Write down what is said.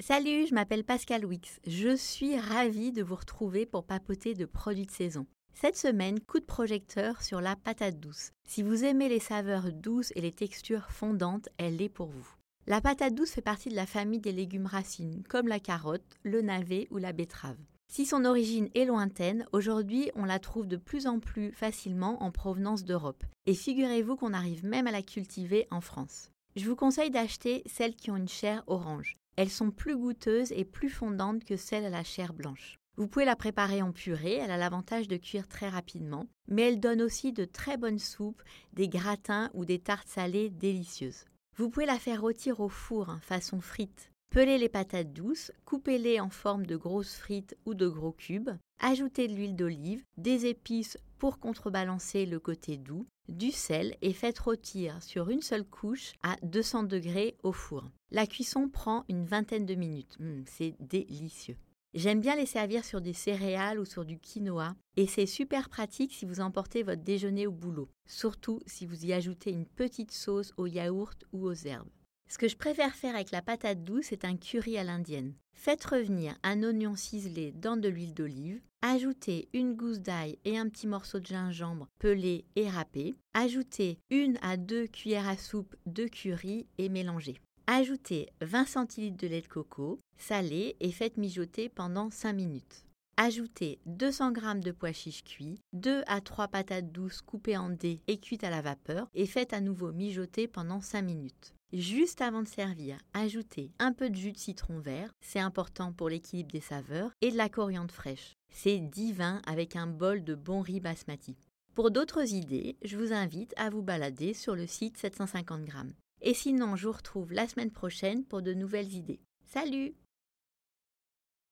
Salut, je m'appelle Pascal Wix. Je suis ravie de vous retrouver pour papoter de produits de saison. Cette semaine, coup de projecteur sur la patate douce. Si vous aimez les saveurs douces et les textures fondantes, elle est pour vous. La patate douce fait partie de la famille des légumes racines, comme la carotte, le navet ou la betterave. Si son origine est lointaine, aujourd'hui on la trouve de plus en plus facilement en provenance d'Europe. Et figurez-vous qu'on arrive même à la cultiver en France. Je vous conseille d'acheter celles qui ont une chair orange. Elles sont plus goûteuses et plus fondantes que celles à la chair blanche. Vous pouvez la préparer en purée, elle a l'avantage de cuire très rapidement, mais elle donne aussi de très bonnes soupes, des gratins ou des tartes salées délicieuses. Vous pouvez la faire rôtir au four, hein, façon frite. Pelez les patates douces, coupez-les en forme de grosses frites ou de gros cubes, ajoutez de l'huile d'olive, des épices pour contrebalancer le côté doux, du sel et faites rôtir sur une seule couche à 200 degrés au four. La cuisson prend une vingtaine de minutes. Hum, c'est délicieux. J'aime bien les servir sur des céréales ou sur du quinoa et c'est super pratique si vous emportez votre déjeuner au boulot, surtout si vous y ajoutez une petite sauce au yaourt ou aux herbes. Ce que je préfère faire avec la patate douce, c'est un curry à l'indienne. Faites revenir un oignon ciselé dans de l'huile d'olive, ajoutez une gousse d'ail et un petit morceau de gingembre pelé et râpé, ajoutez une à deux cuillères à soupe de curry et mélangez. Ajoutez 20 cl de lait de coco, salé et faites mijoter pendant 5 minutes. Ajoutez 200 g de pois chiches cuits, 2 à 3 patates douces coupées en dés et cuites à la vapeur et faites à nouveau mijoter pendant 5 minutes. Juste avant de servir, ajoutez un peu de jus de citron vert, c'est important pour l'équilibre des saveurs, et de la coriandre fraîche. C'est divin avec un bol de bon riz basmati. Pour d'autres idées, je vous invite à vous balader sur le site 750 g. Et sinon, je vous retrouve la semaine prochaine pour de nouvelles idées. Salut